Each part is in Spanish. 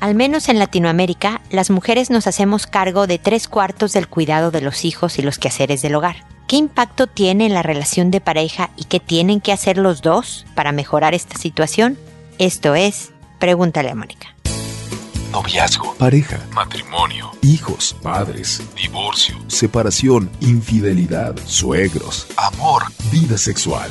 Al menos en Latinoamérica, las mujeres nos hacemos cargo de tres cuartos del cuidado de los hijos y los quehaceres del hogar. ¿Qué impacto tiene en la relación de pareja y qué tienen que hacer los dos para mejorar esta situación? Esto es, pregúntale a Mónica. Noviazgo, pareja, matrimonio, hijos, padres, divorcio, separación, infidelidad, suegros, amor, vida sexual.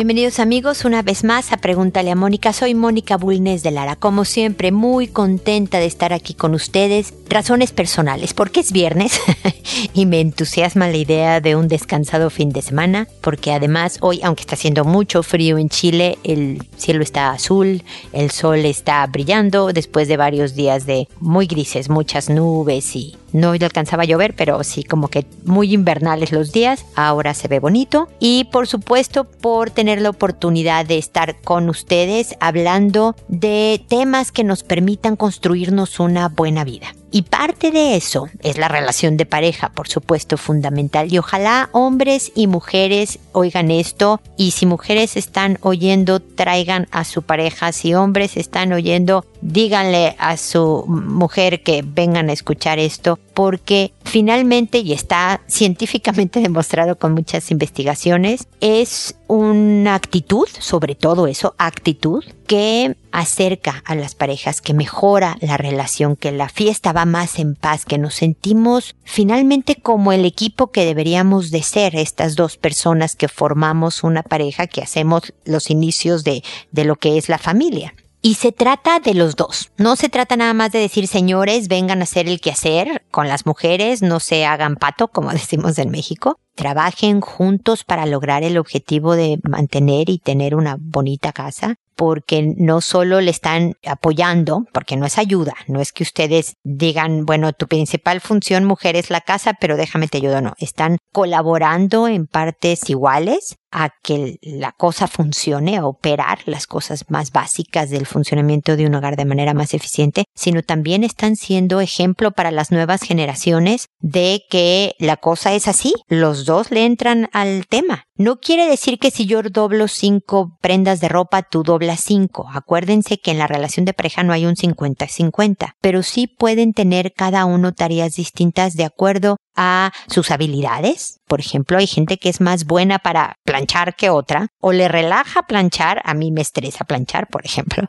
Bienvenidos amigos una vez más a Pregúntale a Mónica. Soy Mónica Bulnes de Lara. Como siempre, muy contenta de estar aquí con ustedes. Razones personales, porque es viernes y me entusiasma la idea de un descansado fin de semana, porque además hoy, aunque está haciendo mucho frío en Chile, el cielo está azul, el sol está brillando después de varios días de muy grises, muchas nubes y no alcanzaba a llover, pero sí como que muy invernales los días. Ahora se ve bonito. Y por supuesto por tener la oportunidad de estar con ustedes hablando de temas que nos permitan construirnos una buena vida. Y parte de eso es la relación de pareja, por supuesto, fundamental. Y ojalá hombres y mujeres oigan esto. Y si mujeres están oyendo, traigan a su pareja. Si hombres están oyendo, díganle a su mujer que vengan a escuchar esto. Porque finalmente, y está científicamente demostrado con muchas investigaciones, es una actitud, sobre todo eso, actitud, que acerca a las parejas, que mejora la relación, que la fiesta va más en paz, que nos sentimos finalmente como el equipo que deberíamos de ser, estas dos personas que formamos una pareja, que hacemos los inicios de, de lo que es la familia. Y se trata de los dos. No se trata nada más de decir, señores, vengan a hacer el quehacer con las mujeres, no se hagan pato, como decimos en México. Trabajen juntos para lograr el objetivo de mantener y tener una bonita casa porque no solo le están apoyando, porque no es ayuda, no es que ustedes digan, bueno, tu principal función mujer es la casa, pero déjame te ayudo, no, están colaborando en partes iguales a que la cosa funcione, a operar las cosas más básicas del funcionamiento de un hogar de manera más eficiente, sino también están siendo ejemplo para las nuevas generaciones de que la cosa es así, los dos le entran al tema. No quiere decir que si yo doblo cinco prendas de ropa, tú doblas cinco. Acuérdense que en la relación de pareja no hay un 50-50, pero sí pueden tener cada uno tareas distintas de acuerdo a sus habilidades. Por ejemplo, hay gente que es más buena para planchar que otra, o le relaja planchar, a mí me estresa planchar, por ejemplo,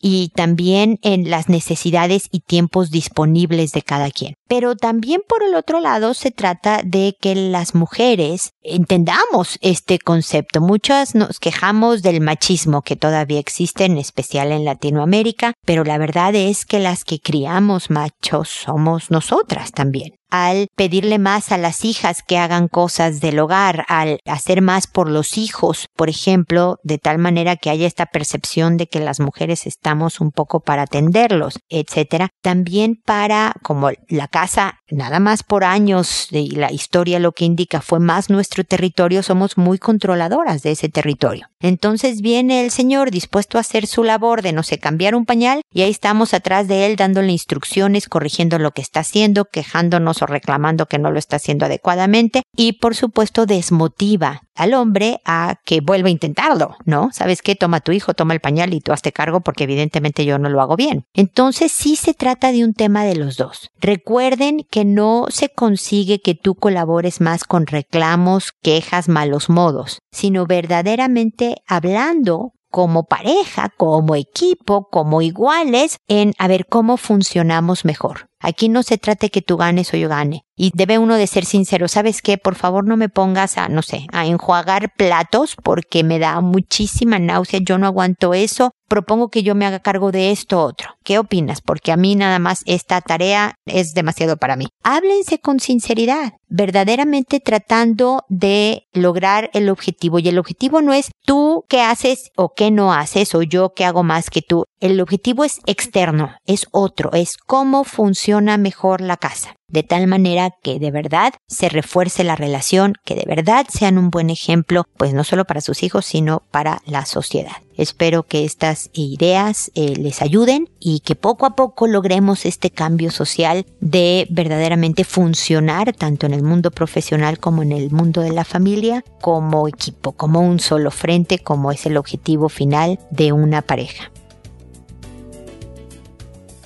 y también en las necesidades y tiempos disponibles de cada quien. Pero también por el otro lado se trata de que las mujeres entendamos este concepto. Muchas nos quejamos del machismo que todavía existe, en especial en Latinoamérica, pero la verdad es que las que criamos machos somos nosotras también al pedirle más a las hijas que hagan cosas del hogar, al hacer más por los hijos, por ejemplo, de tal manera que haya esta percepción de que las mujeres estamos un poco para atenderlos, etcétera. También para, como la casa, nada más por años, y la historia lo que indica fue más nuestro territorio, somos muy controladoras de ese territorio. Entonces viene el señor dispuesto a hacer su labor de, no sé, cambiar un pañal, y ahí estamos atrás de él dándole instrucciones, corrigiendo lo que está haciendo, quejándonos reclamando que no lo está haciendo adecuadamente y por supuesto desmotiva al hombre a que vuelva a intentarlo, ¿no? ¿Sabes qué? Toma tu hijo, toma el pañal y tú hazte cargo porque evidentemente yo no lo hago bien. Entonces sí se trata de un tema de los dos. Recuerden que no se consigue que tú colabores más con reclamos, quejas, malos modos, sino verdaderamente hablando como pareja, como equipo, como iguales, en a ver cómo funcionamos mejor. Aquí no se trate que tú ganes o yo gane. Y debe uno de ser sincero. ¿Sabes qué? Por favor no me pongas a, no sé, a enjuagar platos porque me da muchísima náusea. Yo no aguanto eso. Propongo que yo me haga cargo de esto otro. ¿Qué opinas? Porque a mí nada más esta tarea es demasiado para mí. Háblense con sinceridad, verdaderamente tratando de lograr el objetivo. Y el objetivo no es tú qué haces o qué no haces o yo qué hago más que tú. El objetivo es externo, es otro, es cómo funciona mejor la casa de tal manera que de verdad se refuerce la relación, que de verdad sean un buen ejemplo, pues no solo para sus hijos, sino para la sociedad. Espero que estas ideas eh, les ayuden y que poco a poco logremos este cambio social de verdaderamente funcionar tanto en el mundo profesional como en el mundo de la familia como equipo, como un solo frente, como es el objetivo final de una pareja.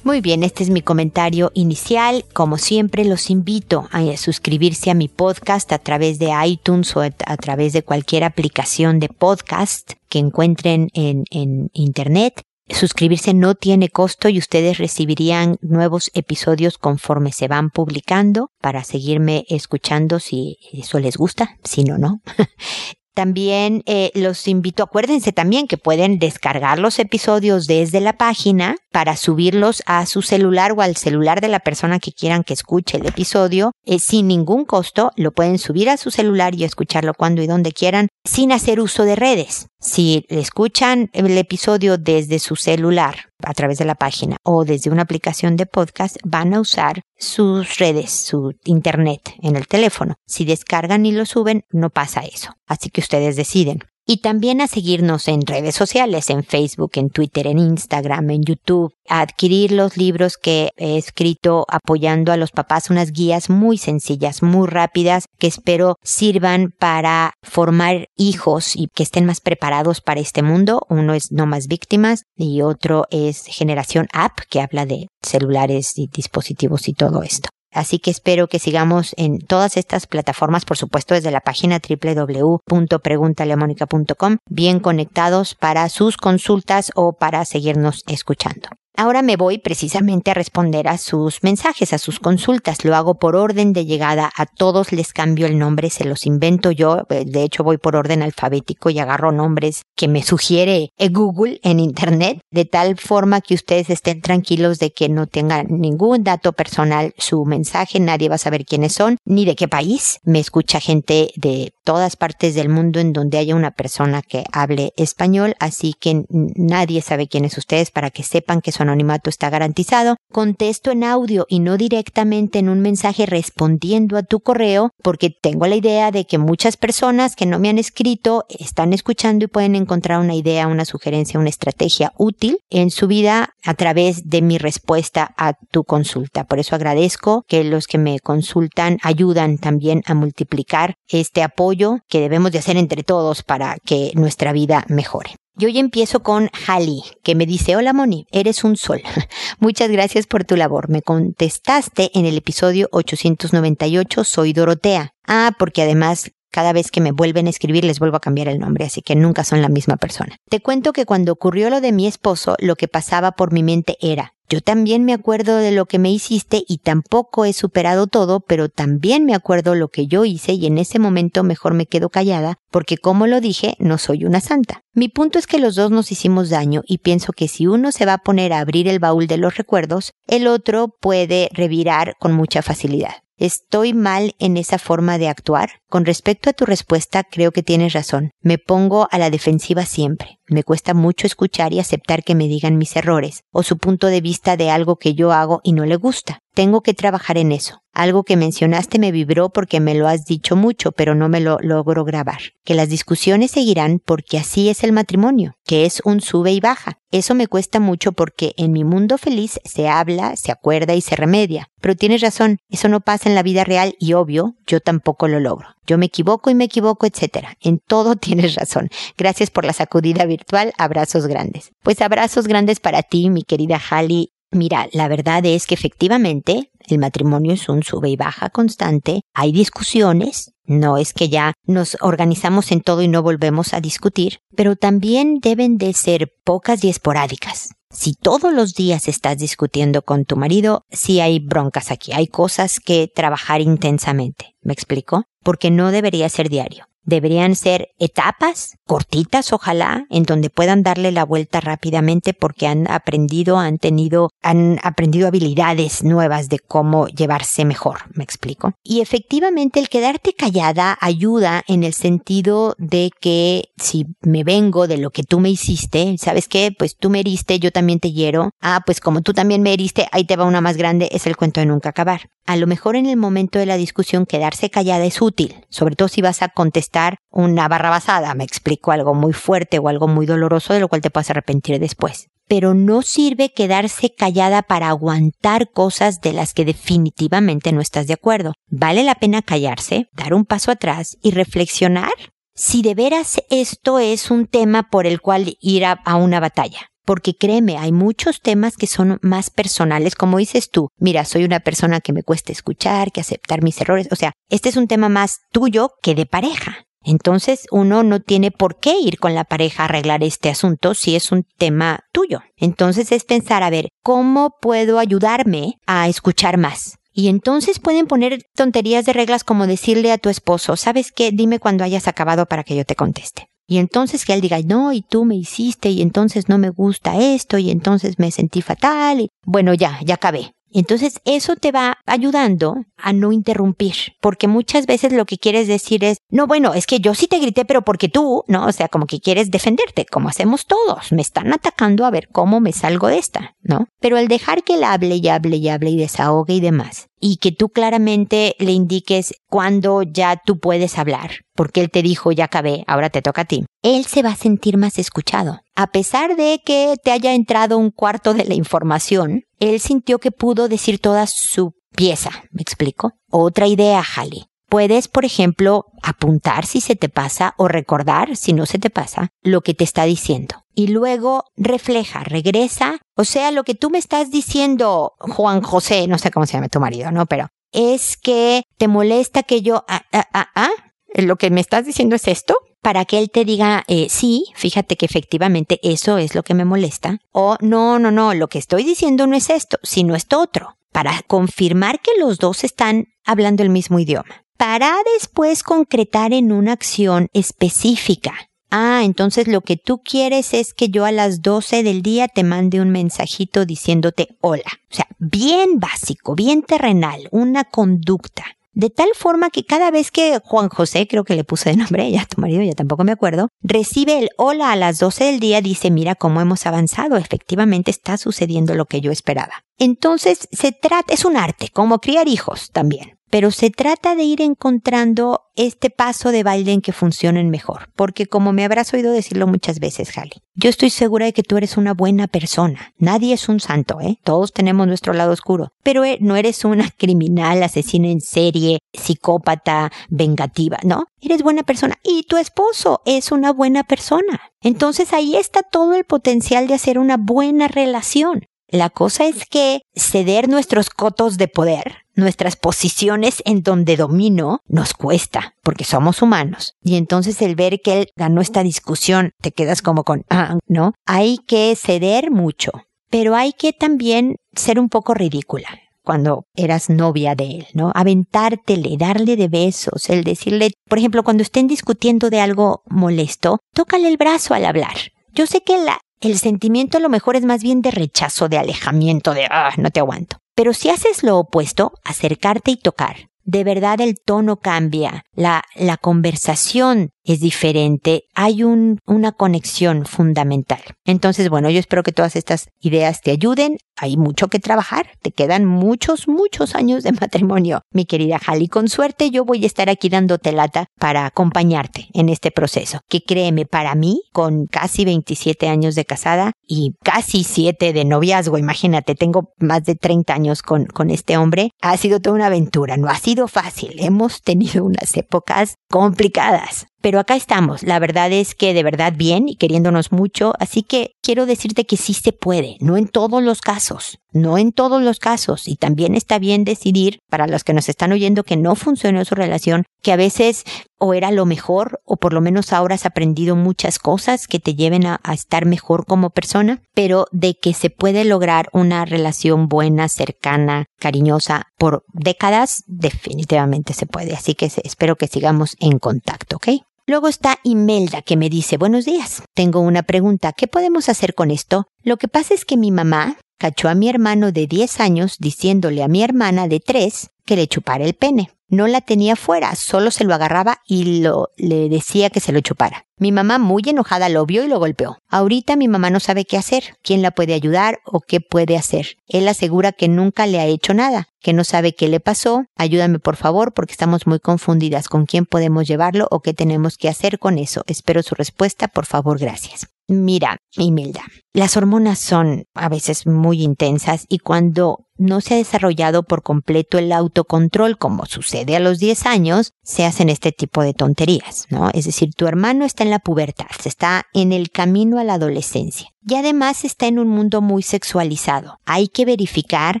Muy bien, este es mi comentario inicial. Como siempre, los invito a suscribirse a mi podcast a través de iTunes o a través de cualquier aplicación de podcast que encuentren en, Internet. Suscribirse no tiene costo y ustedes recibirían nuevos episodios conforme se van publicando para seguirme escuchando si eso les gusta, si no, no. También eh, los invito, acuérdense también que pueden descargar los episodios desde la página para subirlos a su celular o al celular de la persona que quieran que escuche el episodio eh, sin ningún costo. Lo pueden subir a su celular y escucharlo cuando y donde quieran sin hacer uso de redes. Si escuchan el episodio desde su celular a través de la página o desde una aplicación de podcast, van a usar sus redes, su internet en el teléfono. Si descargan y lo suben, no pasa eso. Así que ustedes deciden y también a seguirnos en redes sociales, en Facebook, en Twitter, en Instagram, en YouTube, a adquirir los libros que he escrito apoyando a los papás, unas guías muy sencillas, muy rápidas, que espero sirvan para formar hijos y que estén más preparados para este mundo. Uno es No más víctimas y otro es Generación App, que habla de celulares y dispositivos y todo esto. Así que espero que sigamos en todas estas plataformas, por supuesto desde la página www.preguntaleamónica.com, bien conectados para sus consultas o para seguirnos escuchando. Ahora me voy precisamente a responder a sus mensajes, a sus consultas. Lo hago por orden de llegada. A todos les cambio el nombre, se los invento yo. Eh, de hecho, voy por orden alfabético y agarro nombres que me sugiere eh, Google en Internet, de tal forma que ustedes estén tranquilos de que no tengan ningún dato personal su mensaje. Nadie va a saber quiénes son, ni de qué país. Me escucha gente de todas partes del mundo en donde haya una persona que hable español, así que nadie sabe quiénes ustedes para que sepan que son anonimato está garantizado, contesto en audio y no directamente en un mensaje respondiendo a tu correo, porque tengo la idea de que muchas personas que no me han escrito están escuchando y pueden encontrar una idea, una sugerencia, una estrategia útil en su vida a través de mi respuesta a tu consulta. Por eso agradezco que los que me consultan ayudan también a multiplicar este apoyo que debemos de hacer entre todos para que nuestra vida mejore. Y hoy empiezo con Hali, que me dice, hola Moni, eres un sol. Muchas gracias por tu labor. Me contestaste en el episodio 898, soy Dorotea. Ah, porque además cada vez que me vuelven a escribir les vuelvo a cambiar el nombre, así que nunca son la misma persona. Te cuento que cuando ocurrió lo de mi esposo, lo que pasaba por mi mente era, yo también me acuerdo de lo que me hiciste y tampoco he superado todo, pero también me acuerdo lo que yo hice y en ese momento mejor me quedo callada porque como lo dije, no soy una santa. Mi punto es que los dos nos hicimos daño y pienso que si uno se va a poner a abrir el baúl de los recuerdos, el otro puede revirar con mucha facilidad. ¿Estoy mal en esa forma de actuar? Con respecto a tu respuesta, creo que tienes razón. Me pongo a la defensiva siempre. Me cuesta mucho escuchar y aceptar que me digan mis errores o su punto de vista de algo que yo hago y no le gusta. Tengo que trabajar en eso. Algo que mencionaste me vibró porque me lo has dicho mucho, pero no me lo logro grabar. Que las discusiones seguirán porque así es el matrimonio, que es un sube y baja. Eso me cuesta mucho porque en mi mundo feliz se habla, se acuerda y se remedia. Pero tienes razón, eso no pasa en la vida real y obvio, yo tampoco lo logro. Yo me equivoco y me equivoco, etcétera. En todo tienes razón. Gracias por la sacudida virtual. Abrazos grandes. Pues abrazos grandes para ti, mi querida Hali. Mira, la verdad es que efectivamente el matrimonio es un sube y baja constante, hay discusiones, no es que ya nos organizamos en todo y no volvemos a discutir, pero también deben de ser pocas y esporádicas. Si todos los días estás discutiendo con tu marido, sí hay broncas aquí, hay cosas que trabajar intensamente. ¿Me explico? Porque no debería ser diario. Deberían ser etapas cortitas, ojalá, en donde puedan darle la vuelta rápidamente porque han aprendido, han tenido, han aprendido habilidades nuevas de cómo llevarse mejor, me explico. Y efectivamente el quedarte callada ayuda en el sentido de que si me vengo de lo que tú me hiciste, ¿sabes qué? Pues tú me heriste, yo también te hiero. Ah, pues como tú también me heriste, ahí te va una más grande, es el cuento de nunca acabar. A lo mejor en el momento de la discusión quedarse callada es útil, sobre todo si vas a contestar una barra basada, me explico algo muy fuerte o algo muy doloroso de lo cual te puedes arrepentir después. Pero no sirve quedarse callada para aguantar cosas de las que definitivamente no estás de acuerdo. Vale la pena callarse, dar un paso atrás y reflexionar si de veras esto es un tema por el cual ir a, a una batalla porque créeme, hay muchos temas que son más personales, como dices tú, mira, soy una persona que me cuesta escuchar, que aceptar mis errores, o sea, este es un tema más tuyo que de pareja. Entonces uno no tiene por qué ir con la pareja a arreglar este asunto si es un tema tuyo. Entonces es pensar, a ver, ¿cómo puedo ayudarme a escuchar más? Y entonces pueden poner tonterías de reglas como decirle a tu esposo, ¿sabes qué? Dime cuando hayas acabado para que yo te conteste. Y entonces que él diga, no, y tú me hiciste, y entonces no me gusta esto, y entonces me sentí fatal, y bueno, ya, ya acabé. Entonces eso te va ayudando a no interrumpir, porque muchas veces lo que quieres decir es, no, bueno, es que yo sí te grité, pero porque tú, ¿no? O sea, como que quieres defenderte, como hacemos todos, me están atacando a ver cómo me salgo de esta, ¿no? Pero el dejar que él hable y hable y hable y desahogue y demás, y que tú claramente le indiques cuando ya tú puedes hablar, porque él te dijo ya acabé, ahora te toca a ti, él se va a sentir más escuchado. A pesar de que te haya entrado un cuarto de la información, él sintió que pudo decir toda su pieza, ¿me explico? Otra idea, Jali. Puedes, por ejemplo, apuntar si se te pasa o recordar, si no se te pasa, lo que te está diciendo. Y luego refleja, regresa. O sea, lo que tú me estás diciendo, Juan José, no sé cómo se llama tu marido, ¿no? Pero es que te molesta que yo, ah, ah, ah, ah, lo que me estás diciendo es esto, para que él te diga, eh, sí, fíjate que efectivamente eso es lo que me molesta, o no, no, no, lo que estoy diciendo no es esto, sino esto otro, para confirmar que los dos están hablando el mismo idioma, para después concretar en una acción específica. Ah, entonces lo que tú quieres es que yo a las 12 del día te mande un mensajito diciéndote hola. O sea, bien básico, bien terrenal, una conducta de tal forma que cada vez que Juan José, creo que le puse de nombre, ya tu marido, ya tampoco me acuerdo, recibe el hola a las 12 del día, dice, mira cómo hemos avanzado, efectivamente está sucediendo lo que yo esperaba. Entonces, se trata, es un arte, como criar hijos también pero se trata de ir encontrando este paso de baile en que funcionen mejor, porque como me habrás oído decirlo muchas veces, Jali, yo estoy segura de que tú eres una buena persona. Nadie es un santo, ¿eh? Todos tenemos nuestro lado oscuro, pero eh, no eres una criminal, asesina en serie, psicópata, vengativa, ¿no? Eres buena persona y tu esposo es una buena persona. Entonces ahí está todo el potencial de hacer una buena relación. La cosa es que ceder nuestros cotos de poder nuestras posiciones en donde domino nos cuesta, porque somos humanos. Y entonces el ver que él ganó esta discusión, te quedas como con, ah, ¿no? Hay que ceder mucho, pero hay que también ser un poco ridícula cuando eras novia de él, ¿no? Aventártele, darle de besos, el decirle, por ejemplo, cuando estén discutiendo de algo molesto, tócale el brazo al hablar. Yo sé que la, el sentimiento a lo mejor es más bien de rechazo, de alejamiento, de, ah, no te aguanto. Pero si haces lo opuesto, acercarte y tocar, de verdad el tono cambia, la, la conversación es diferente, hay un, una conexión fundamental. Entonces, bueno, yo espero que todas estas ideas te ayuden. Hay mucho que trabajar, te quedan muchos, muchos años de matrimonio, mi querida Jali. Con suerte yo voy a estar aquí dándote lata para acompañarte en este proceso, que créeme, para mí, con casi 27 años de casada y casi 7 de noviazgo, imagínate, tengo más de 30 años con, con este hombre, ha sido toda una aventura, no ha sido fácil, hemos tenido unas épocas complicadas, pero acá estamos, la verdad es que de verdad bien y queriéndonos mucho, así que quiero decirte que sí se puede, no en todos los casos, no en todos los casos, y también está bien decidir, para los que nos están oyendo que no funcionó su relación, que a veces o era lo mejor, o por lo menos ahora has aprendido muchas cosas que te lleven a, estar mejor como persona, pero de que se puede lograr una relación buena, cercana, cariñosa por décadas, definitivamente se puede, así que espero que sigamos en contacto, ¿ok? Luego está Imelda que me dice, buenos días, tengo una pregunta, ¿qué podemos hacer con esto? Lo que pasa es que mi mamá cachó a mi hermano de 10 años diciéndole a mi hermana de 3 que le chupara el pene. No la tenía fuera, solo se lo agarraba y lo, le decía que se lo chupara. Mi mamá muy enojada lo vio y lo golpeó. Ahorita mi mamá no sabe qué hacer, quién la puede ayudar o qué puede hacer. Él asegura que nunca le ha hecho nada, que no sabe qué le pasó. Ayúdame por favor porque estamos muy confundidas con quién podemos llevarlo o qué tenemos que hacer con eso. Espero su respuesta, por favor, gracias. Mira, Imelda, las hormonas son a veces muy intensas y cuando no se ha desarrollado por completo el autocontrol como sucede a los 10 años, se hacen este tipo de tonterías, ¿no? Es decir, tu hermano está en la pubertad, se está en el camino a la adolescencia y además está en un mundo muy sexualizado. Hay que verificar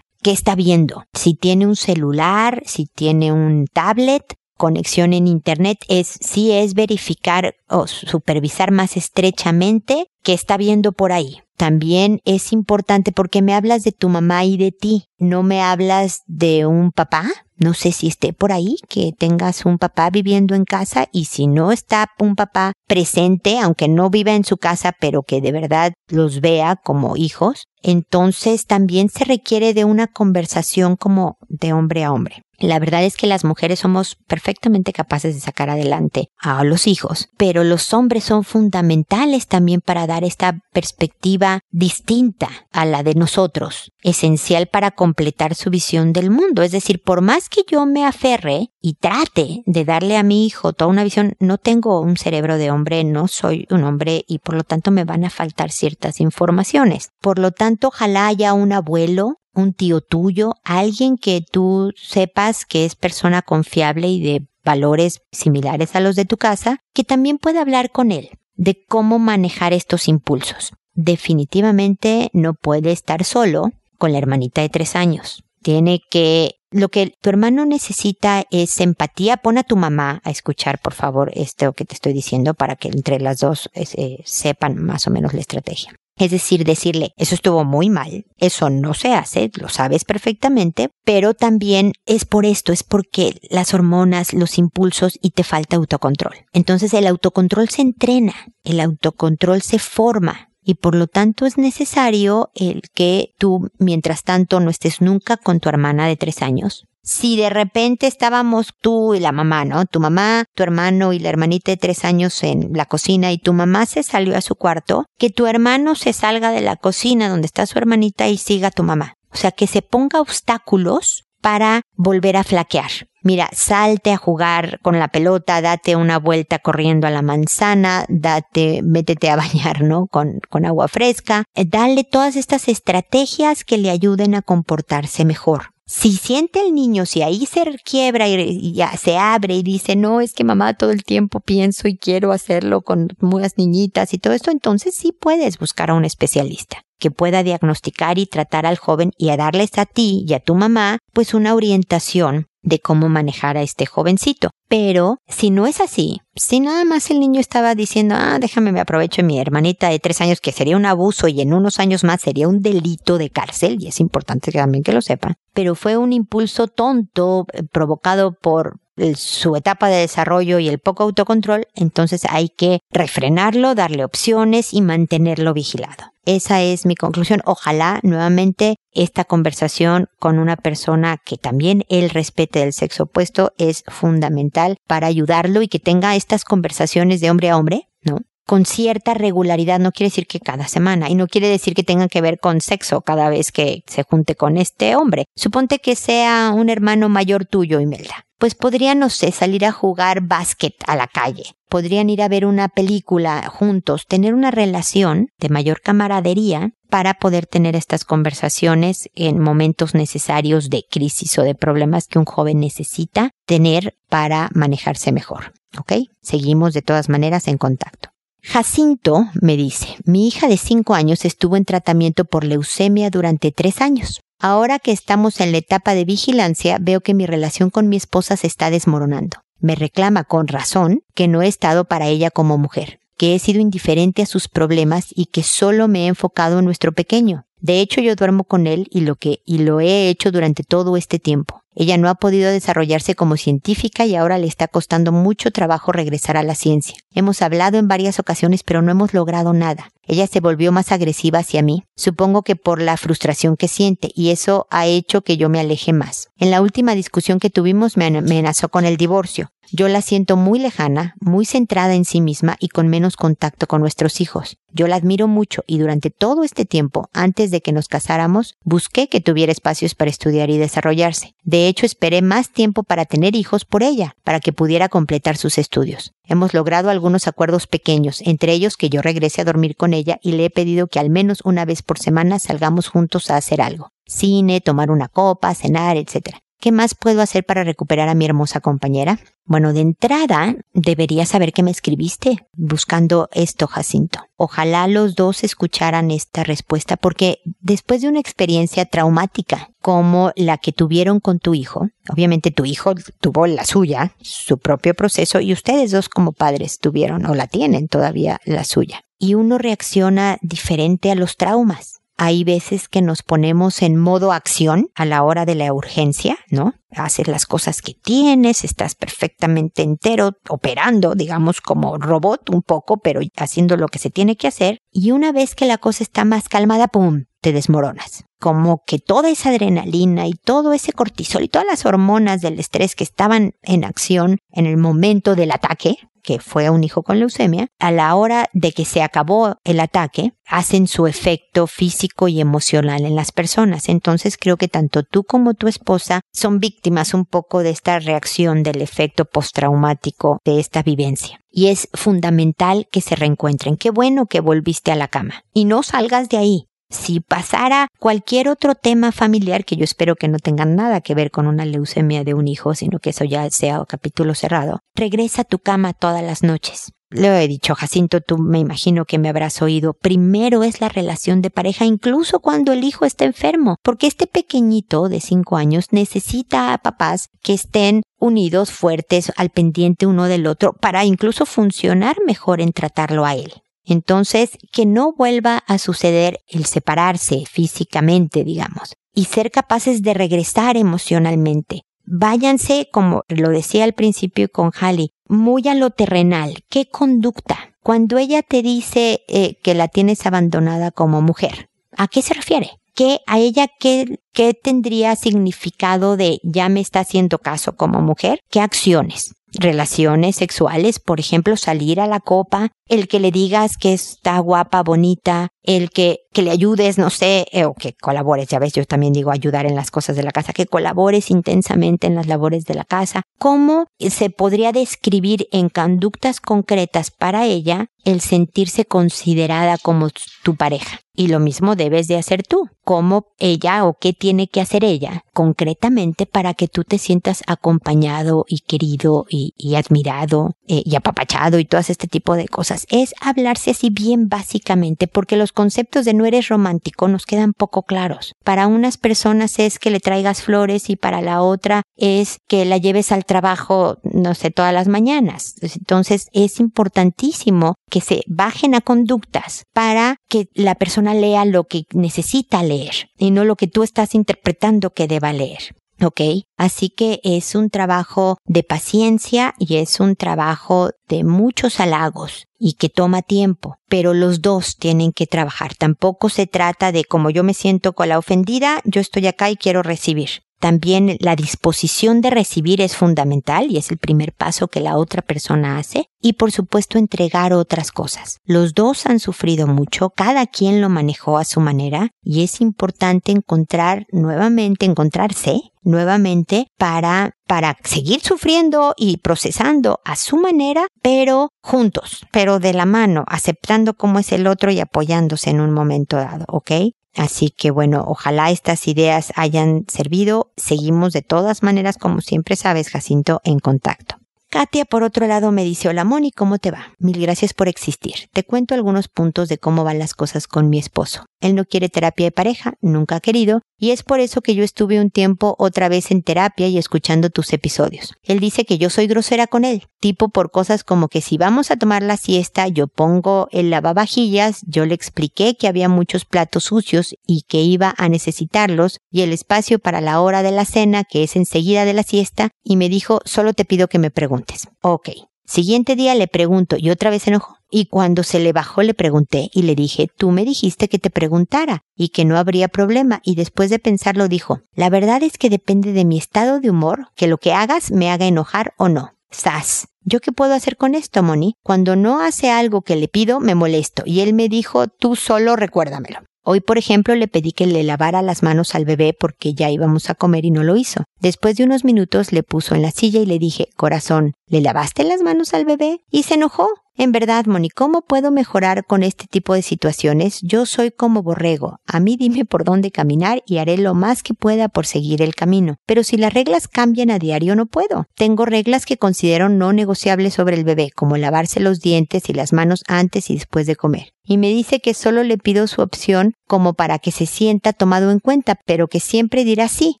qué está viendo, si tiene un celular, si tiene un tablet, conexión en Internet es si es verificar o supervisar más estrechamente qué está viendo por ahí. También es importante porque me hablas de tu mamá y de ti, no me hablas de un papá. No sé si esté por ahí, que tengas un papá viviendo en casa y si no está un papá presente, aunque no viva en su casa, pero que de verdad los vea como hijos, entonces también se requiere de una conversación como de hombre a hombre. La verdad es que las mujeres somos perfectamente capaces de sacar adelante a los hijos, pero los hombres son fundamentales también para dar esta perspectiva distinta a la de nosotros, esencial para completar su visión del mundo. Es decir, por más que yo me aferre y trate de darle a mi hijo toda una visión, no tengo un cerebro de hombre, no soy un hombre y por lo tanto me van a faltar ciertas informaciones. Por lo tanto, ojalá haya un abuelo un tío tuyo, alguien que tú sepas que es persona confiable y de valores similares a los de tu casa, que también pueda hablar con él de cómo manejar estos impulsos. Definitivamente no puede estar solo con la hermanita de tres años. Tiene que lo que tu hermano necesita es empatía. Pon a tu mamá a escuchar, por favor, esto que te estoy diciendo para que entre las dos eh, sepan más o menos la estrategia. Es decir, decirle, eso estuvo muy mal, eso no se hace, lo sabes perfectamente, pero también es por esto, es porque las hormonas, los impulsos y te falta autocontrol. Entonces el autocontrol se entrena, el autocontrol se forma, y por lo tanto es necesario el que tú, mientras tanto, no estés nunca con tu hermana de tres años, si de repente estábamos tú y la mamá, ¿no? Tu mamá, tu hermano y la hermanita de tres años en la cocina y tu mamá se salió a su cuarto, que tu hermano se salga de la cocina donde está su hermanita y siga a tu mamá. O sea, que se ponga obstáculos para volver a flaquear. Mira, salte a jugar con la pelota, date una vuelta corriendo a la manzana, date, métete a bañar, ¿no? Con, con agua fresca. Eh, dale todas estas estrategias que le ayuden a comportarse mejor. Si siente el niño, si ahí se quiebra y ya se abre y dice, no, es que mamá todo el tiempo pienso y quiero hacerlo con muchas niñitas y todo esto, entonces sí puedes buscar a un especialista que pueda diagnosticar y tratar al joven y a darles a ti y a tu mamá pues una orientación de cómo manejar a este jovencito. Pero si no es así, si nada más el niño estaba diciendo, ah, déjame me aprovecho de mi hermanita de tres años, que sería un abuso y en unos años más sería un delito de cárcel, y es importante también que lo sepan, pero fue un impulso tonto eh, provocado por su etapa de desarrollo y el poco autocontrol, entonces hay que refrenarlo, darle opciones y mantenerlo vigilado. Esa es mi conclusión. Ojalá nuevamente esta conversación con una persona que también él respete el sexo opuesto es fundamental para ayudarlo y que tenga estas conversaciones de hombre a hombre, ¿no? Con cierta regularidad, no quiere decir que cada semana, y no quiere decir que tenga que ver con sexo cada vez que se junte con este hombre. Suponte que sea un hermano mayor tuyo, Imelda pues podrían, no sé, salir a jugar básquet a la calle, podrían ir a ver una película juntos, tener una relación de mayor camaradería para poder tener estas conversaciones en momentos necesarios de crisis o de problemas que un joven necesita tener para manejarse mejor. ¿Ok? Seguimos de todas maneras en contacto. Jacinto me dice, mi hija de 5 años estuvo en tratamiento por leucemia durante 3 años. Ahora que estamos en la etapa de vigilancia, veo que mi relación con mi esposa se está desmoronando. Me reclama con razón que no he estado para ella como mujer, que he sido indiferente a sus problemas y que solo me he enfocado en nuestro pequeño. De hecho, yo duermo con él y lo que y lo he hecho durante todo este tiempo. Ella no ha podido desarrollarse como científica y ahora le está costando mucho trabajo regresar a la ciencia. Hemos hablado en varias ocasiones pero no hemos logrado nada. Ella se volvió más agresiva hacia mí, supongo que por la frustración que siente, y eso ha hecho que yo me aleje más. En la última discusión que tuvimos me amenazó con el divorcio. Yo la siento muy lejana, muy centrada en sí misma y con menos contacto con nuestros hijos. Yo la admiro mucho y durante todo este tiempo, antes de que nos casáramos, busqué que tuviera espacios para estudiar y desarrollarse. De hecho, esperé más tiempo para tener hijos por ella, para que pudiera completar sus estudios. Hemos logrado algunos acuerdos pequeños, entre ellos que yo regrese a dormir con ella y le he pedido que al menos una vez por semana salgamos juntos a hacer algo. Cine, tomar una copa, cenar, etc. ¿Qué más puedo hacer para recuperar a mi hermosa compañera? Bueno, de entrada, deberías saber que me escribiste buscando esto, Jacinto. Ojalá los dos escucharan esta respuesta porque después de una experiencia traumática como la que tuvieron con tu hijo, obviamente tu hijo tuvo la suya, su propio proceso, y ustedes dos como padres tuvieron o la tienen todavía la suya. Y uno reacciona diferente a los traumas hay veces que nos ponemos en modo acción a la hora de la urgencia, ¿no? Haces las cosas que tienes, estás perfectamente entero, operando, digamos, como robot un poco, pero haciendo lo que se tiene que hacer. Y una vez que la cosa está más calmada, ¡pum! te desmoronas. Como que toda esa adrenalina y todo ese cortisol y todas las hormonas del estrés que estaban en acción en el momento del ataque, fue un hijo con leucemia, a la hora de que se acabó el ataque, hacen su efecto físico y emocional en las personas. Entonces creo que tanto tú como tu esposa son víctimas un poco de esta reacción del efecto postraumático de esta vivencia. Y es fundamental que se reencuentren. Qué bueno que volviste a la cama. Y no salgas de ahí. Si pasara cualquier otro tema familiar, que yo espero que no tenga nada que ver con una leucemia de un hijo, sino que eso ya sea capítulo cerrado, regresa a tu cama todas las noches. Lo he dicho, Jacinto, tú me imagino que me habrás oído. Primero es la relación de pareja, incluso cuando el hijo está enfermo, porque este pequeñito de cinco años necesita a papás que estén unidos, fuertes, al pendiente uno del otro, para incluso funcionar mejor en tratarlo a él. Entonces, que no vuelva a suceder el separarse físicamente, digamos, y ser capaces de regresar emocionalmente. Váyanse, como lo decía al principio con Halley, muy a lo terrenal. ¿Qué conducta? Cuando ella te dice eh, que la tienes abandonada como mujer, ¿a qué se refiere? ¿Qué a ella qué, qué tendría significado de ya me está haciendo caso como mujer? ¿Qué acciones? Relaciones sexuales, por ejemplo, salir a la copa, el que le digas que está guapa, bonita, el que, que le ayudes, no sé, eh, o que colabores, ya ves, yo también digo ayudar en las cosas de la casa, que colabores intensamente en las labores de la casa. ¿Cómo se podría describir en conductas concretas para ella el sentirse considerada como tu pareja? Y lo mismo debes de hacer tú. ¿Cómo ella o qué tiene que hacer ella concretamente para que tú te sientas acompañado y querido y, admirado eh, y apapachado y todo este tipo de cosas? Es hablarse así bien básicamente porque los conceptos de no eres romántico nos quedan poco claros. Para unas personas es que le traigas flores y para la otra es que la lleves al trabajo, no sé, todas las mañanas. Entonces es importantísimo que se bajen a conductas para que la persona lea lo que necesita leer y no lo que tú estás interpretando que deba leer. ¿Ok? Así que es un trabajo de paciencia y es un trabajo de muchos halagos y que toma tiempo, pero los dos tienen que trabajar. Tampoco se trata de como yo me siento con la ofendida, yo estoy acá y quiero recibir. También la disposición de recibir es fundamental y es el primer paso que la otra persona hace. Y por supuesto entregar otras cosas. Los dos han sufrido mucho, cada quien lo manejó a su manera y es importante encontrar nuevamente, encontrarse nuevamente para, para seguir sufriendo y procesando a su manera, pero juntos, pero de la mano, aceptando cómo es el otro y apoyándose en un momento dado, ¿ok? Así que bueno, ojalá estas ideas hayan servido. Seguimos de todas maneras, como siempre sabes, Jacinto, en contacto. Katia, por otro lado, me dice, hola Moni, ¿cómo te va? Mil gracias por existir. Te cuento algunos puntos de cómo van las cosas con mi esposo. Él no quiere terapia de pareja, nunca ha querido, Y es por eso que yo estuve un tiempo otra vez en terapia y escuchando tus episodios. Él dice que yo soy grosera con él, tipo por cosas como que si vamos a tomar la siesta, yo pongo el lavavajillas, yo le expliqué que había muchos platos sucios y que iba a necesitarlos y el espacio para la hora de la cena, que es enseguida de la siesta, y me dijo, solo te pido que me preguntes. Ok. Siguiente día le pregunto y otra vez se enojó. Y cuando se le bajó le pregunté y le dije, tú me dijiste que te preguntara y que no habría problema. Y después de pensarlo dijo, la verdad es que depende de mi estado de humor que lo que hagas me haga enojar o no. Sas. ¿Yo qué puedo hacer con esto, Moni? Cuando no hace algo que le pido, me molesto. Y él me dijo, tú solo recuérdamelo. Hoy, por ejemplo, le pedí que le lavara las manos al bebé porque ya íbamos a comer y no lo hizo. Después de unos minutos le puso en la silla y le dije, corazón, ¿le lavaste las manos al bebé? Y se enojó. En verdad, Moni, ¿cómo puedo mejorar con este tipo de situaciones? Yo soy como borrego. A mí dime por dónde caminar y haré lo más que pueda por seguir el camino. Pero si las reglas cambian a diario, no puedo. Tengo reglas que considero no negociables sobre el bebé, como lavarse los dientes y las manos antes y después de comer y me dice que solo le pido su opción como para que se sienta tomado en cuenta, pero que siempre dirá sí.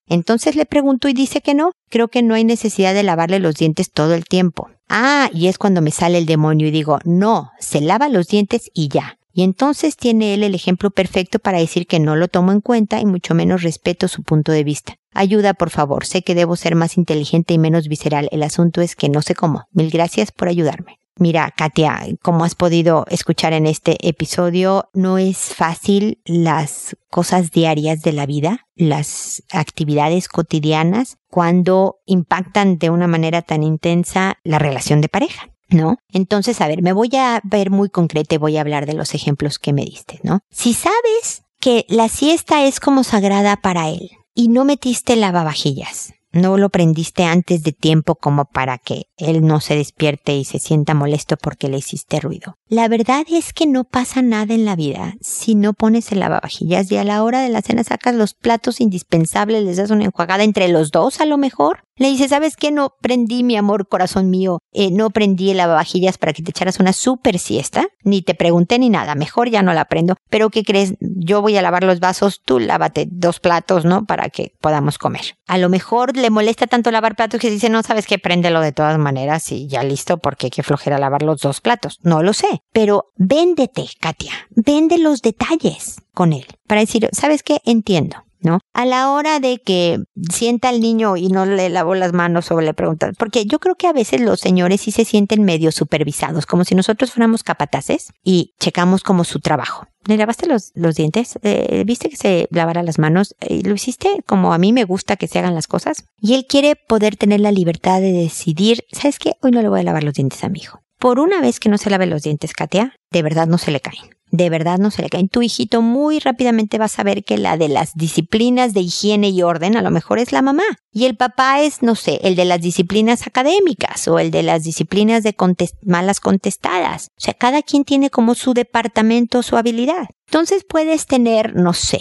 Entonces le pregunto y dice que no. Creo que no hay necesidad de lavarle los dientes todo el tiempo. Ah, y es cuando me sale el demonio y digo, no, se lava los dientes y ya. Y entonces tiene él el ejemplo perfecto para decir que no lo tomo en cuenta y mucho menos respeto su punto de vista. Ayuda, por favor. Sé que debo ser más inteligente y menos visceral. El asunto es que no sé cómo. Mil gracias por ayudarme. Mira, Katia, como has podido escuchar en este episodio, no es fácil las cosas diarias de la vida, las actividades cotidianas, cuando impactan de una manera tan intensa la relación de pareja. ¿No? Entonces, a ver, me voy a ver muy concreta y voy a hablar de los ejemplos que me diste, ¿no? Si sabes que la siesta es como sagrada para él y no metiste lavavajillas, no lo prendiste antes de tiempo como para que él no se despierte y se sienta molesto porque le hiciste ruido. La verdad es que no pasa nada en la vida si no pones el lavavajillas y a la hora de la cena sacas los platos indispensables, les das una enjuagada entre los dos a lo mejor le dice, ¿sabes qué? No prendí, mi amor, corazón mío, eh, no prendí el lavavajillas para que te echaras una super siesta, ni te pregunté ni nada, mejor ya no la prendo, pero ¿qué crees? Yo voy a lavar los vasos, tú lávate dos platos, ¿no? Para que podamos comer. A lo mejor le molesta tanto lavar platos que dice, no, ¿sabes qué? Préndelo de todas maneras y ya listo, porque qué flojera lavar los dos platos. No lo sé, pero véndete, Katia, vende los detalles con él, para decir, ¿sabes qué? Entiendo ¿no? A la hora de que sienta al niño y no le lavó las manos o le pregunta, porque yo creo que a veces los señores sí se sienten medio supervisados, como si nosotros fuéramos capataces y checamos como su trabajo. ¿Le lavaste los, los dientes? Eh, ¿Viste que se lavara las manos? Eh, ¿Lo hiciste como a mí me gusta que se hagan las cosas? Y él quiere poder tener la libertad de decidir, ¿sabes qué? Hoy no le voy a lavar los dientes a mi hijo. Por una vez que no se lave los dientes, Katia, de verdad no se le caen de verdad no se le cae. Tu hijito muy rápidamente va a saber que la de las disciplinas de higiene y orden a lo mejor es la mamá. Y el papá es, no sé, el de las disciplinas académicas o el de las disciplinas de malas contestadas. O sea, cada quien tiene como su departamento, su habilidad. Entonces puedes tener, no sé,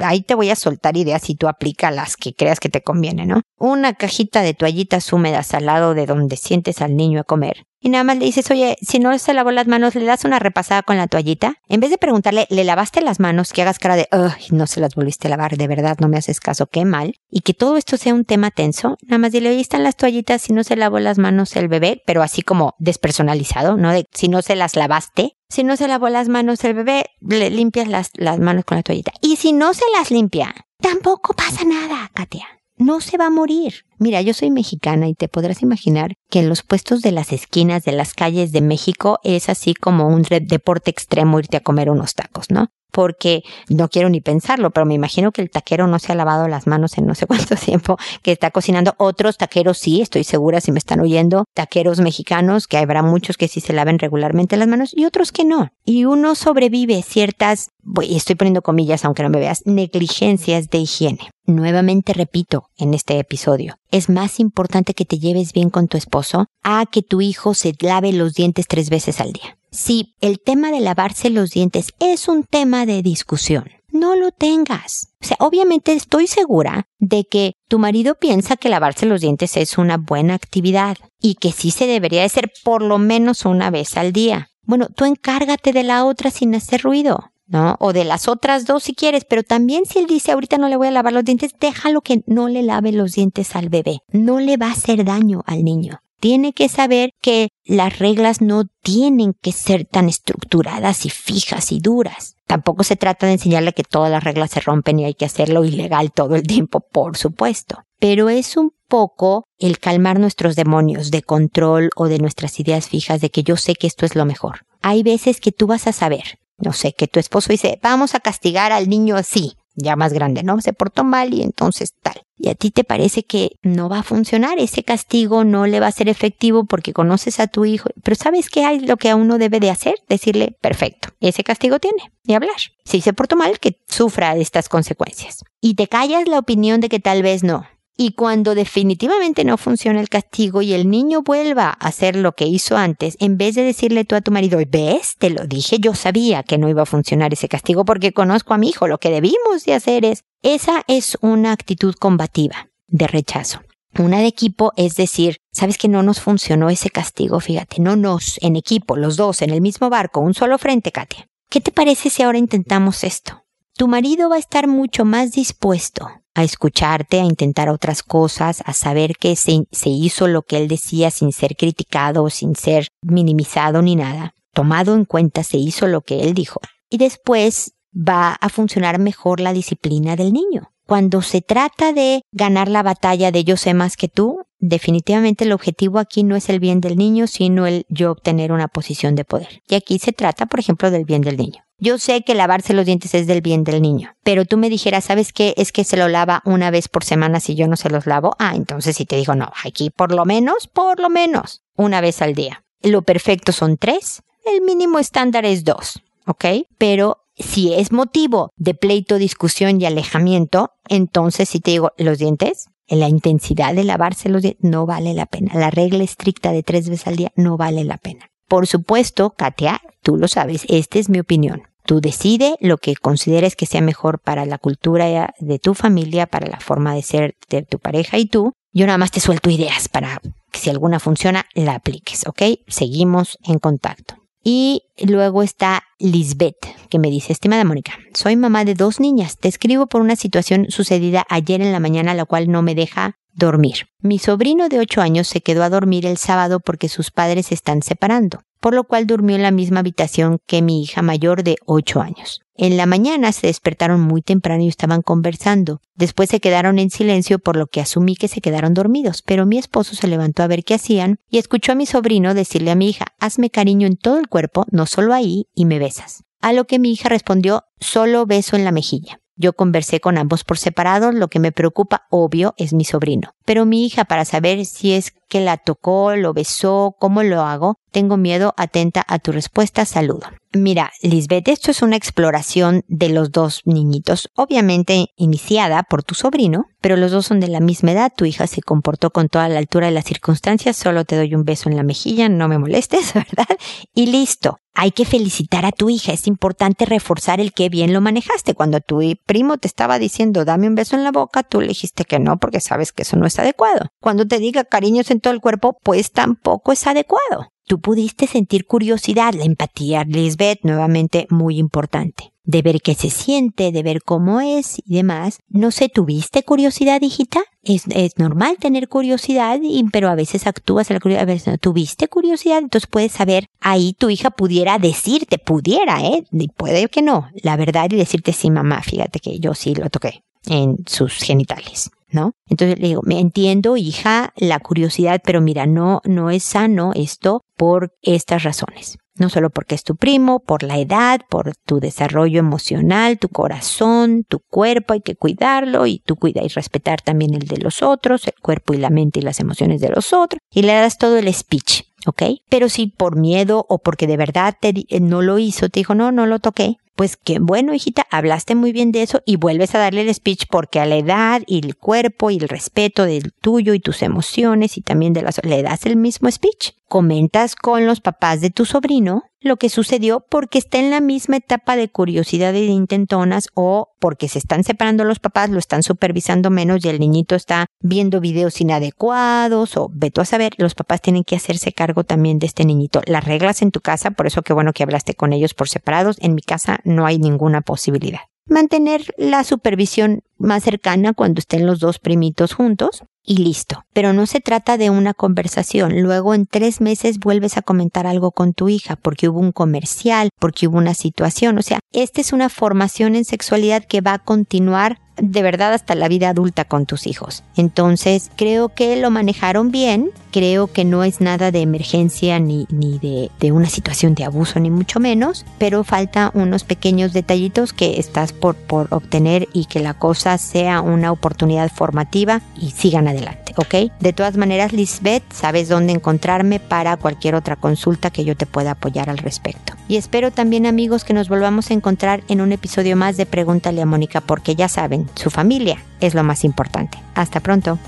ahí te voy a soltar ideas si tú aplicas las que creas que te conviene, ¿no? Una cajita de toallitas húmedas al lado de donde sientes al niño a comer y nada más le dices, oye, si no se lavó las manos, le das una repasada con la toallita. En vez de preguntarle, ¿le lavaste las manos? Que hagas cara de, ay, no se las volviste a lavar, de verdad, no me haces caso, qué mal. Y que todo esto sea un tema tenso. Nada más dile, ahí están las toallitas, si no se lavó las manos el bebé, pero así como despersonalizado, ¿no? De si no se las lavaste. Si no se lavó las manos el bebé, le limpias las, las manos con la toallita. Y si no se las limpia, tampoco pasa nada, Katia no se va a morir. Mira, yo soy mexicana y te podrás imaginar que en los puestos de las esquinas de las calles de México es así como un deporte extremo irte a comer unos tacos, ¿no? Porque no quiero ni pensarlo, pero me imagino que el taquero no se ha lavado las manos en no sé cuánto tiempo que está cocinando. Otros taqueros sí, estoy segura si me están oyendo, taqueros mexicanos, que habrá muchos que sí se laven regularmente las manos y otros que no. Y uno sobrevive ciertas, y estoy poniendo comillas aunque no me veas, negligencias de higiene. Nuevamente repito en este episodio, es más importante que te lleves bien con tu esposo a que tu hijo se lave los dientes tres veces al día. Si el tema de lavarse los dientes es un tema de discusión, no lo tengas. O sea, obviamente estoy segura de que tu marido piensa que lavarse los dientes es una buena actividad y que sí se debería de hacer por lo menos una vez al día. Bueno, tú encárgate de la otra sin hacer ruido. ¿no? O de las otras dos si quieres, pero también si él dice ahorita no le voy a lavar los dientes, déjalo que no le lave los dientes al bebé. No le va a hacer daño al niño. Tiene que saber que las reglas no tienen que ser tan estructuradas y fijas y duras. Tampoco se trata de enseñarle que todas las reglas se rompen y hay que hacerlo ilegal todo el tiempo, por supuesto. Pero es un poco el calmar nuestros demonios de control o de nuestras ideas fijas de que yo sé que esto es lo mejor. Hay veces que tú vas a saber, no sé, que tu esposo dice, vamos a castigar al niño así, ya más grande, ¿no? Se portó mal y entonces tal. Y a ti te parece que no va a funcionar, ese castigo no le va a ser efectivo porque conoces a tu hijo, pero ¿sabes qué hay lo que a uno debe de hacer? Decirle, perfecto, ese castigo tiene, y hablar. Si se portó mal, que sufra estas consecuencias. Y te callas la opinión de que tal vez no, y cuando definitivamente no funciona el castigo y el niño vuelva a hacer lo que hizo antes, en vez de decirle tú a tu marido, ves, te lo dije, yo sabía que no iba a funcionar ese castigo porque conozco a mi hijo, lo que debimos de hacer es, esa es una actitud combativa de rechazo. Una de equipo es decir, sabes que no nos funcionó ese castigo, fíjate, no nos, en equipo, los dos, en el mismo barco, un solo frente, Katia. ¿Qué te parece si ahora intentamos esto? Tu marido va a estar mucho más dispuesto a escucharte, a intentar otras cosas, a saber que se, se hizo lo que él decía sin ser criticado, sin ser minimizado ni nada. Tomado en cuenta, se hizo lo que él dijo. Y después va a funcionar mejor la disciplina del niño. Cuando se trata de ganar la batalla de yo sé más que tú, definitivamente el objetivo aquí no es el bien del niño, sino el yo obtener una posición de poder. Y aquí se trata, por ejemplo, del bien del niño. Yo sé que lavarse los dientes es del bien del niño, pero tú me dijeras, ¿sabes qué? Es que se lo lava una vez por semana si yo no se los lavo. Ah, entonces si te digo, no, aquí por lo menos, por lo menos, una vez al día. Lo perfecto son tres, el mínimo estándar es dos, ¿ok? Pero si es motivo de pleito, discusión y alejamiento, entonces si te digo, los dientes, la intensidad de lavarse los dientes no vale la pena. La regla estricta de tres veces al día no vale la pena. Por supuesto, Katia, tú lo sabes, esta es mi opinión. Tú decide lo que consideres que sea mejor para la cultura de tu familia, para la forma de ser de tu pareja y tú. Yo nada más te suelto ideas para que si alguna funciona, la apliques, ¿ok? Seguimos en contacto. Y luego está Lisbeth, que me dice, estimada Mónica, soy mamá de dos niñas. Te escribo por una situación sucedida ayer en la mañana, la cual no me deja dormir. Mi sobrino de ocho años se quedó a dormir el sábado porque sus padres se están separando por lo cual durmió en la misma habitación que mi hija mayor de ocho años. En la mañana se despertaron muy temprano y estaban conversando. Después se quedaron en silencio por lo que asumí que se quedaron dormidos, pero mi esposo se levantó a ver qué hacían y escuchó a mi sobrino decirle a mi hija, hazme cariño en todo el cuerpo, no solo ahí, y me besas. A lo que mi hija respondió, solo beso en la mejilla. Yo conversé con ambos por separado, lo que me preocupa, obvio, es mi sobrino. Pero mi hija, para saber si es que la tocó, lo besó, cómo lo hago. Tengo miedo, atenta a tu respuesta, saludo. Mira, Lisbeth, esto es una exploración de los dos niñitos, obviamente iniciada por tu sobrino, pero los dos son de la misma edad, tu hija se comportó con toda la altura de las circunstancias, solo te doy un beso en la mejilla, no me molestes, ¿verdad? Y listo. Hay que felicitar a tu hija, es importante reforzar el que bien lo manejaste. Cuando tu primo te estaba diciendo dame un beso en la boca, tú le dijiste que no porque sabes que eso no es adecuado. Cuando te diga cariño 100% del cuerpo, pues tampoco es adecuado. Tú pudiste sentir curiosidad, la empatía, Lisbeth, nuevamente muy importante. De ver qué se siente, de ver cómo es y demás. No sé, ¿tuviste curiosidad, hijita? Es, es normal tener curiosidad, y, pero a veces actúas a la curiosidad. A veces no. ¿Tuviste curiosidad? Entonces puedes saber, ahí tu hija pudiera decirte, pudiera, ¿eh? Y puede que no, la verdad, y decirte, sí, mamá, fíjate que yo sí lo toqué en sus genitales. ¿No? Entonces le digo, me entiendo, hija, la curiosidad, pero mira, no, no es sano esto por estas razones. No solo porque es tu primo, por la edad, por tu desarrollo emocional, tu corazón, tu cuerpo, hay que cuidarlo y tú cuida y respetar también el de los otros, el cuerpo y la mente y las emociones de los otros, y le das todo el speech, ¿ok? Pero si por miedo o porque de verdad te, no lo hizo, te dijo, no, no lo toqué, pues qué bueno, hijita, hablaste muy bien de eso y vuelves a darle el speech porque a la edad y el cuerpo y el respeto del tuyo y tus emociones y también de las le das el mismo speech. Comentas con los papás de tu sobrino lo que sucedió porque está en la misma etapa de curiosidad y de intentonas o porque se están separando los papás, lo están supervisando menos y el niñito está viendo videos inadecuados o veto a saber, los papás tienen que hacerse cargo también de este niñito. Las reglas en tu casa, por eso qué bueno que hablaste con ellos por separados, en mi casa no hay ninguna posibilidad mantener la supervisión más cercana cuando estén los dos primitos juntos y listo. Pero no se trata de una conversación. Luego en tres meses vuelves a comentar algo con tu hija porque hubo un comercial, porque hubo una situación. O sea, esta es una formación en sexualidad que va a continuar de verdad hasta la vida adulta con tus hijos. Entonces, creo que lo manejaron bien, creo que no es nada de emergencia ni, ni de, de, una situación de abuso, ni mucho menos, pero falta unos pequeños detallitos que estás por, por obtener y que la cosa sea una oportunidad formativa y sigan adelante, ¿ok? De todas maneras, Lisbeth, sabes dónde encontrarme para cualquier otra consulta que yo te pueda apoyar al respecto. Y espero también, amigos, que nos volvamos a encontrar en un episodio más de Pregúntale a Mónica, porque ya saben, su familia es lo más importante. Hasta pronto.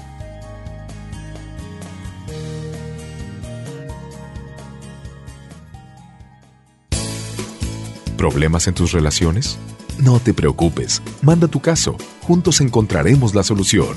¿Problemas en tus relaciones? No te preocupes, manda tu caso, juntos encontraremos la solución.